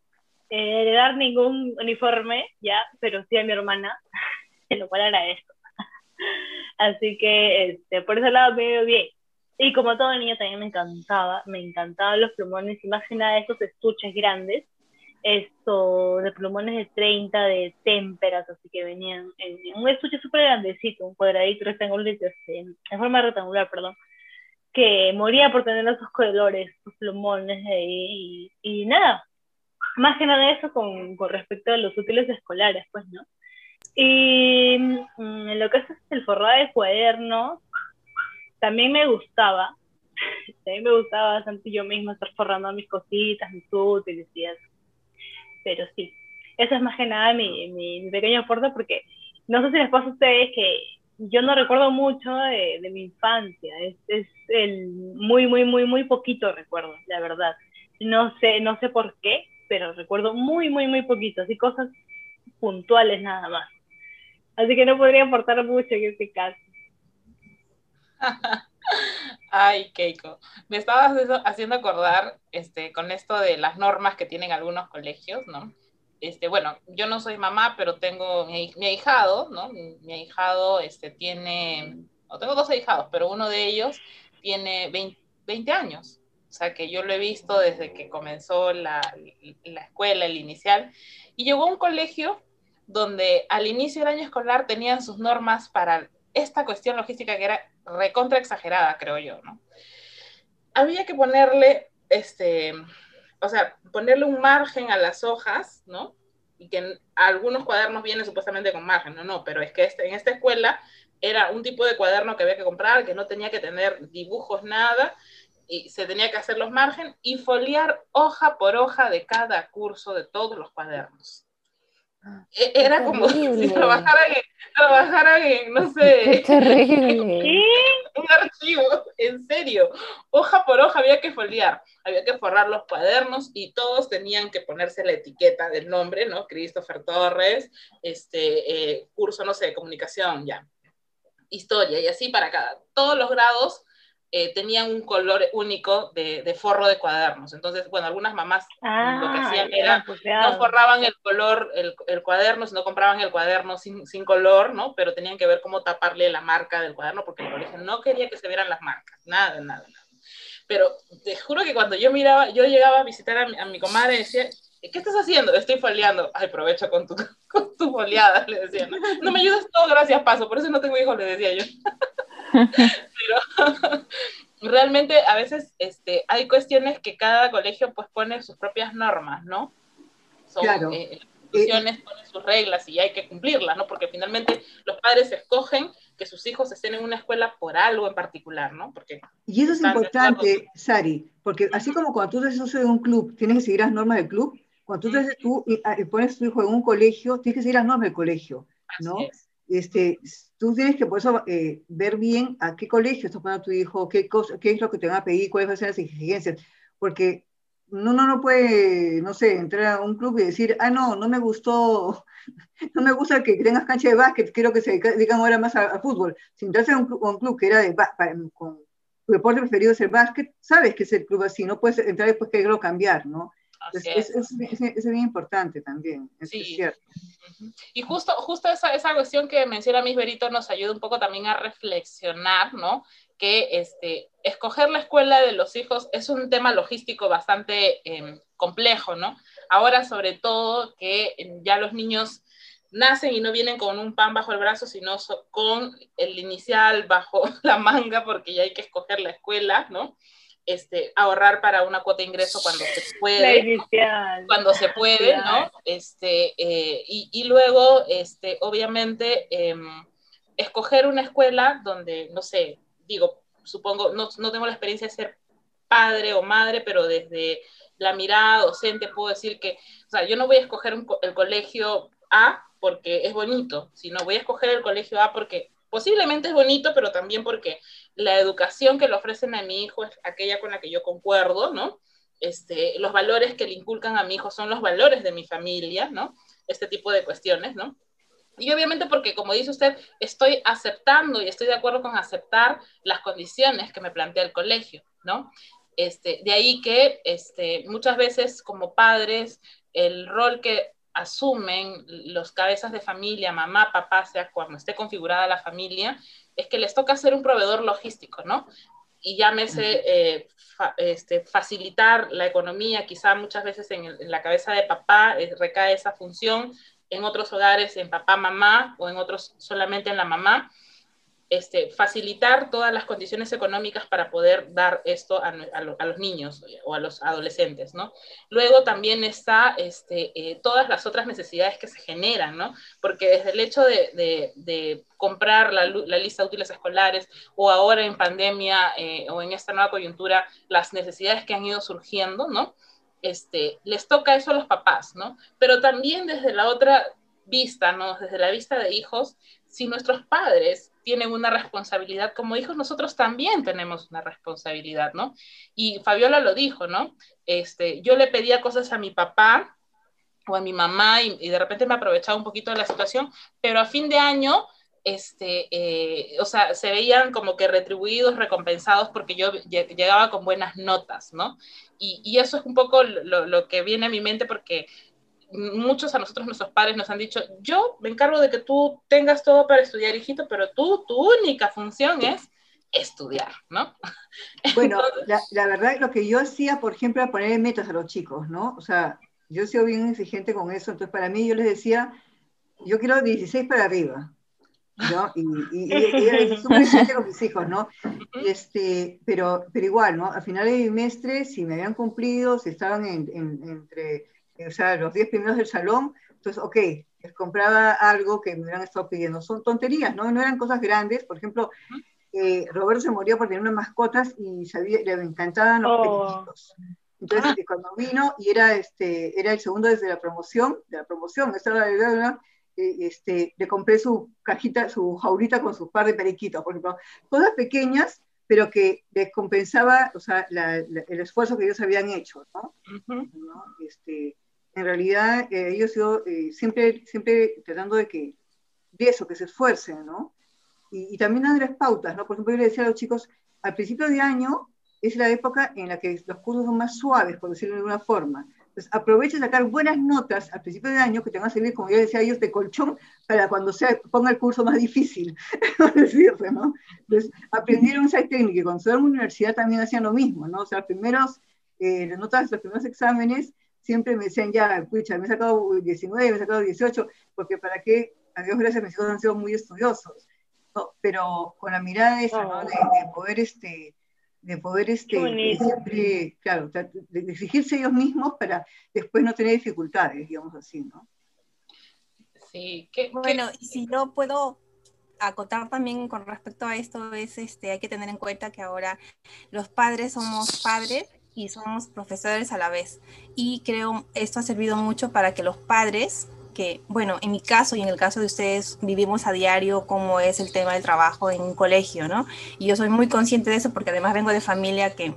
eh, heredar ningún uniforme, ya, pero sí a mi hermana, lo cual era esto. Así que este, por ese lado me veo bien y como todo niño también me encantaba, me encantaban los plumones, y más que nada estos estuches grandes, esto de plumones de 30, de témperas, así que venían en, un estuche súper grandecito, un cuadradito rectangular, en forma rectangular, perdón, que moría por tener esos colores, esos plumones, y, y, nada, más que nada eso con, con respecto a los útiles escolares, pues, ¿no? Y mm, lo que es el forrado de cuadernos, también me gustaba, también me gustaba bastante yo misma estar forrando mis cositas, mis útiles y eso. Pero sí, eso es más que nada mi, mi, pequeño aporte porque no sé si les pasa a ustedes que yo no recuerdo mucho de, de mi infancia, es, es, el muy, muy, muy, muy poquito recuerdo, la verdad. No sé, no sé por qué, pero recuerdo muy, muy, muy poquito, así cosas puntuales nada más. Así que no podría aportar mucho en este caso. Ay, Keiko. Me estabas haciendo acordar este, con esto de las normas que tienen algunos colegios, ¿no? Este, bueno, yo no soy mamá, pero tengo mi, mi ahijado, ¿no? Mi, ahijado este, tiene, o tengo dos ahijados, pero uno de ellos tiene 20, años. o sea, que yo lo he visto desde que comenzó la, la escuela, el inicial, y llegó a un colegio donde al inicio del año escolar tenían sus normas para esta cuestión logística que era recontra exagerada, creo yo, ¿no? Había que ponerle, este, o sea, ponerle un margen a las hojas, ¿no? Y que en algunos cuadernos vienen supuestamente con margen, no, no, pero es que este, en esta escuela era un tipo de cuaderno que había que comprar, que no tenía que tener dibujos, nada, y se tenía que hacer los margen y foliar hoja por hoja de cada curso de todos los cuadernos. E, era como si trabajaran en, trabajaran en, no sé, un archivo, en serio, hoja por hoja había que foliar, había que forrar los cuadernos y todos tenían que ponerse la etiqueta del nombre, ¿no? Christopher Torres, este, eh, curso, no sé, de comunicación, ya, historia, y así para cada, todos los grados eh, tenían un color único de, forro de cuadernos. Entonces, bueno, algunas mamás lo que ah, hacían era, no forraban el color, el, el, cuaderno, sino compraban el cuaderno sin, sin, color, ¿no? Pero tenían que ver cómo taparle la marca del cuaderno, porque el colegio no quería que se vieran las marcas, nada, nada, nada. Pero te juro que cuando yo miraba, yo llegaba a visitar a mi, a mi comadre y decía, ¿qué estás haciendo? Estoy foliando. Ay, aprovecho con tu, con tu foliada, le decía. ¿no? no me ayudas todo, gracias, paso. Por eso no tengo hijos, le decía yo. Pero realmente a veces este, hay cuestiones que cada colegio pues pone sus propias normas, ¿no? Son, claro. Eh, instituciones ponen sus reglas y hay que cumplirlas, ¿no? Porque finalmente los padres escogen que sus hijos estén en una escuela por algo en particular, ¿no? Porque y eso es importante, Sari, porque así como cuando tú eres socio de un club, tienes que seguir las normas del club, cuando tú, tú ah, pones a tu hijo en un colegio, tienes que seguir las normas del colegio, ¿no? Este, tú tienes que por eso eh, ver bien a qué colegio estás poniendo a tu hijo, qué, cosa, qué es lo que te van a pedir, cuáles van a ser las exigencias, porque uno no puede, no sé, entrar a un club y decir, ah, no, no me gustó, no me gusta que tengas cancha de básquet, quiero que se digan ahora más a, fútbol. Si entras a un, un, club que era de con tu deporte preferido es el básquet, sabes que es el club así, no puedes entrar después que quererlo cambiar, ¿no? Es, es, bien importante también, es, cierto. Y justo, justo esa, esa cuestión que menciona Miss Berito nos ayuda un poco también a reflexionar, ¿no? Que este, escoger la escuela de los hijos es un tema logístico bastante em, complejo, ¿no? Ahora sobre todo que ya los niños nacen y no vienen con un pan bajo el brazo, sino con el inicial bajo la manga, porque ya hay que escoger la escuela, ¿no? Este, ahorrar para una cuota de ingreso cuando se puede, cuando se puede, ¿no? Este, eh, y, y, luego, este, obviamente, em, escoger una escuela donde, no sé, digo, supongo, no, no, tengo la experiencia de ser padre o madre, pero desde la mirada docente puedo decir que, o sea, yo no voy a escoger el colegio A porque es bonito, sino voy a escoger el colegio A porque posiblemente es bonito, pero también porque la educación que le ofrecen a mi hijo es aquella con la que yo concuerdo, ¿no? Este, los valores que le inculcan a mi hijo son los valores de mi familia, ¿no? Este tipo de cuestiones, ¿no? Y obviamente porque, como dice usted, estoy aceptando y estoy de acuerdo con aceptar las condiciones que me plantea el colegio, ¿no? Este, de ahí que este, muchas veces como padres, el rol que asumen los cabezas de familia, mamá, papá, sea cuando esté configurada la familia, es que les toca ser un proveedor logístico, ¿no? Y llámese eh, este, facilitar la economía, quizá muchas veces en, la cabeza de papá eh, recae esa función, en otros hogares en papá, mamá, o en otros solamente en la mamá, este, facilitar todas las condiciones económicas para poder dar esto a, los niños o a los adolescentes, ¿no? Luego también está este, eh, todas las otras necesidades que se generan. Porque desde el hecho de, comprar la, lista de útiles escolares o ahora en pandemia eh, o en esta nueva coyuntura, las necesidades que han ido surgiendo, ¿no? Este, les toca eso a los papás, ¿no? Pero también desde la otra vista, ¿no? Desde la vista de hijos, si nuestros padres tienen una responsabilidad como hijos, nosotros también tenemos una responsabilidad, ¿no? Y Fabiola lo dijo, ¿no? Este, yo le pedía cosas a mi papá o a mi mamá y, de repente me aprovechaba un poquito de la situación, pero a fin de año, este, eh, o sea, se veían como que retribuidos, recompensados porque yo llegaba con buenas notas, ¿no? Y, eso es un poco lo, que viene a mi mente porque muchos a nosotros, nuestros padres nos han dicho, yo me encargo de que tú tengas todo para estudiar, hijito, pero tú, tu única función es estudiar, ¿no? Bueno, la, la, verdad, lo que yo hacía, por ejemplo, era poner metas a los chicos, ¿no? O sea, yo he sido bien exigente con eso, entonces para mí yo les decía, yo quiero 16 para arriba, ¿no? Y, y, y era súper exigente con mis hijos, ¿no? Este, pero, pero igual, ¿no? Al final del trimestre, si me habían cumplido, si estaban en, entre, o sea, los 10 primeros del salón, entonces, ok, les compraba algo que me hubieran estado pidiendo. Son tonterías, ¿no? No eran cosas grandes. Por ejemplo, eh, Roberto se murió por tener unas mascotas y sabía, le encantaban los oh. Entonces, ah. cuando vino, y era, este, era el segundo desde la promoción, de la promoción, esta era la este, le compré su cajita, su jaulita con su par de periquitos, por ejemplo, todas pequeñas, pero que les compensaba, o sea, el esfuerzo que ellos habían hecho, ¿no? este, en realidad, eh, ellos eh, siempre, siempre tratando de que, de eso, que se esfuercen, ¿no? Y, y también las pautas, ¿no? Por ejemplo, yo le decía a los chicos, al principio de año, es la época en la que los cursos son más suaves, por decirlo de alguna forma. Entonces, aprovechen sacar buenas notas al principio de año que te van a servir, como yo decía a ellos, de colchón para cuando se ponga el curso más difícil, decirse, ¿no? Entonces, aprendieron esa técnica cuando se en la universidad también hacían lo mismo, ¿no? O sea, primeros, eh, las notas, los primeros exámenes siempre me decían, ya, escucha, me he sacado 19, me he sacado 18, porque para qué, a Dios gracias, mis hijos han sido muy estudiosos. pero con la mirada esa, ¿no? de, de poder, este, de poder este, siempre, claro, de exigirse ellos mismos para después no tener dificultades, digamos así, ¿no? Sí, que, bueno, y si yo puedo acotar también con respecto a esto, es este, hay que tener en cuenta que ahora los padres somos padres y somos profesores a la vez. Y creo esto ha servido mucho para que los padres que, bueno, en mi caso y en el caso de ustedes vivimos a diario cómo es el tema del trabajo en un colegio, ¿no? Y yo soy muy consciente de eso porque además vengo de familia que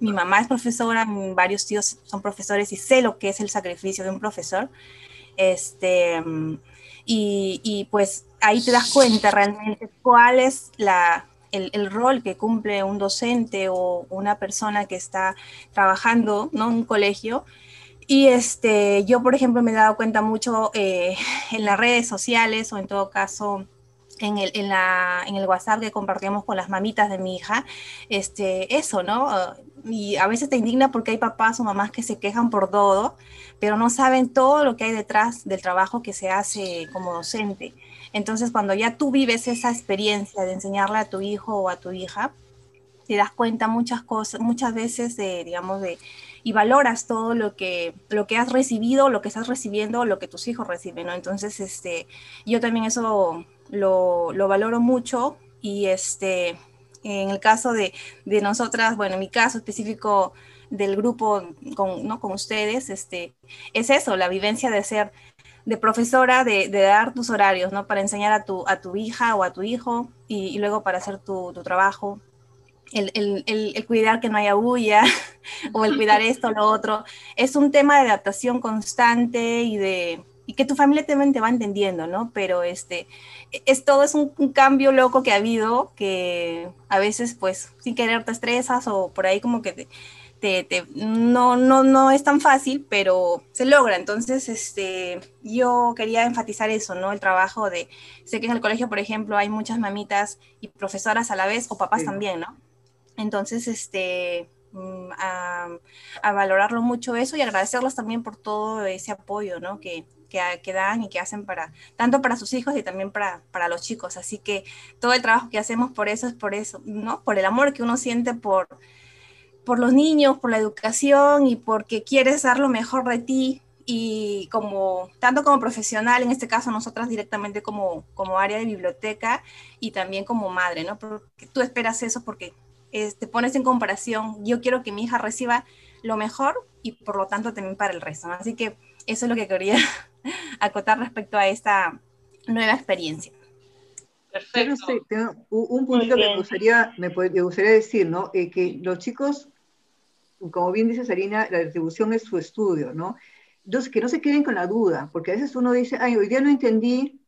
mi mamá es profesora, varios tíos son profesores y sé lo que es el sacrificio de un profesor. Este, y, y pues ahí te das cuenta realmente cuál es la, el, rol que cumple un docente o una persona que está trabajando ¿no? en un colegio y este, yo, por ejemplo, me he dado cuenta mucho eh, en las redes sociales o en todo caso en el, en, la, en el WhatsApp que compartíamos con las mamitas de mi hija, este, eso, ¿no? Y a veces te indigna porque hay papás o mamás que se quejan por todo, pero no saben todo lo que hay detrás del trabajo que se hace como docente. Entonces, cuando ya tú vives esa experiencia de enseñarle a tu hijo o a tu hija, te das cuenta muchas cosas, muchas veces de, digamos, de y valoras todo lo que, lo que has recibido, lo que estás recibiendo, lo que tus hijos reciben, ¿no? Entonces, este, yo también eso lo, lo valoro mucho y este, en el caso de, de, nosotras, bueno, en mi caso específico del grupo con, ¿no? con ustedes, este, es eso, la vivencia de ser de profesora, de, de, dar tus horarios, ¿no? Para enseñar a tu, a tu hija o a tu hijo y, luego para hacer tu, tu trabajo el, el, cuidar que no haya bulla o el cuidar esto o lo otro. Es un tema de adaptación constante y de y que tu familia también te va entendiendo, ¿no? Pero este, es todo es un, cambio loco que ha habido que a veces pues sin querer te estresas o por ahí como que te, te, no, no, no es tan fácil, pero se logra. Entonces, este, yo quería enfatizar eso, ¿no? El trabajo de, sé que en el colegio, por ejemplo, hay muchas mamitas y profesoras a la vez, o papás también, ¿no? Entonces, este, mm, a, valorarlo mucho eso y agradecerlos también por todo ese apoyo, ¿no? Que, que, dan y que hacen para, tanto para sus hijos y también para, para los chicos. Así que todo el trabajo que hacemos por eso es por eso, ¿no? Por el amor que uno siente por, por los niños, por la educación y porque quieres dar lo mejor de ti y como tanto como profesional, en este caso nosotras directamente como, como área de biblioteca y también como madre, ¿no? Porque tú esperas eso porque te pones en comparación, yo quiero que mi hija reciba lo mejor y por lo tanto también para el resto. Así que eso es lo que quería acotar respecto a esta nueva experiencia. Perfecto. un punto que me gustaría, me, gustaría decir, ¿no? Eh, que los chicos, como bien dice Sarina, la distribución es su estudio, ¿no? Entonces, que no se queden con la duda, porque a veces uno dice, ay, hoy día no entendí,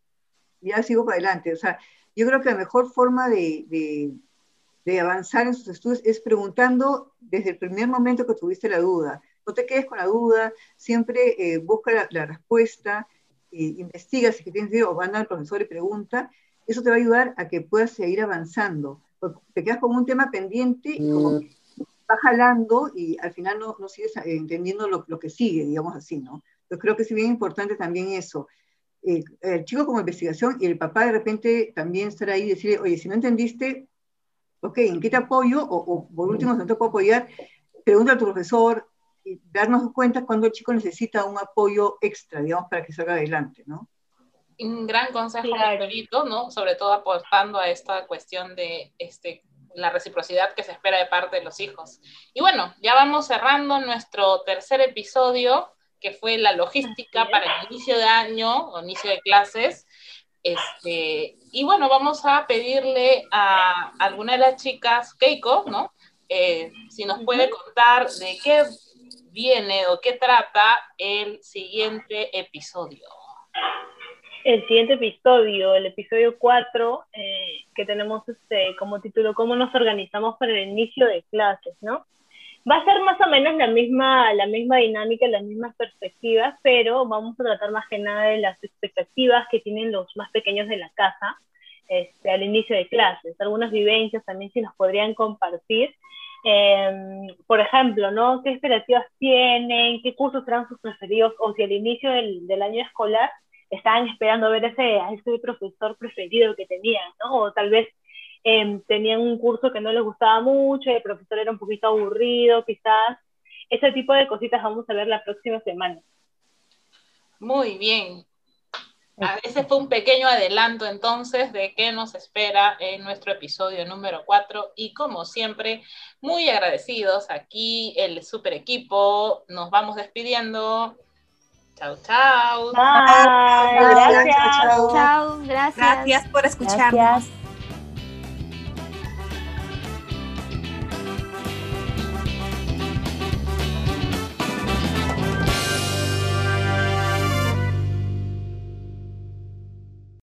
ya sigo para adelante. O sea, yo creo que la mejor forma de, de avanzar en sus estudios es preguntando desde el primer momento que tuviste la duda. No te quedes con la duda, siempre eh, busca la, respuesta, eh, investiga si tienes duda o manda al profesor y pregunta. Eso te va a ayudar a que puedas seguir avanzando. te quedas con un tema pendiente y como que va jalando y al final no, no sigues entendiendo lo, lo, que sigue, digamos así, ¿no? Yo creo que es bien importante también eso. Eh, el chico como investigación y el papá de repente también estar ahí y decirle, oye, si no entendiste, ok, ¿en qué te apoyo? O, o por último, si no te puedo apoyar, pregunta a tu profesor, y darnos cuenta cuando el chico necesita un apoyo extra, digamos, para que salga adelante, ¿no? Un gran consejo, ¿no? Sobre todo apostando a esta cuestión de este, la reciprocidad que se espera de parte de los hijos. Y bueno, ya vamos cerrando nuestro tercer episodio, que fue la logística para el inicio de año o inicio de clases. Este, y bueno, vamos a pedirle a alguna de las chicas, Keiko, ¿no? Eh, si nos puede contar de qué viene o qué trata el siguiente episodio. El siguiente episodio, el episodio 4, eh, que tenemos este, como título, ¿Cómo nos organizamos para el inicio de clases? ¿no? Va a ser más o menos la misma, la misma dinámica, las mismas perspectivas, pero vamos a tratar más que nada de las expectativas que tienen los más pequeños de la casa este, al inicio de clases. Algunas vivencias también si nos podrían compartir Em, por ejemplo, ¿no? ¿Qué expectativas tienen? ¿Qué cursos serán sus preferidos? O si al inicio del, del año escolar estaban esperando ver ese, a ese profesor preferido que tenían, ¿no? O tal vez eh, tenían un curso que no les gustaba mucho, el profesor era un poquito aburrido, quizás. Ese tipo de cositas vamos a ver la próxima semana. Muy bien. Ese fue un pequeño adelanto entonces de qué nos espera en nuestro episodio número 4 y como siempre, muy agradecidos aquí el super equipo. Nos vamos despidiendo. Chao, chao. Gracias. Chao, Gracias. Gracias por escucharnos.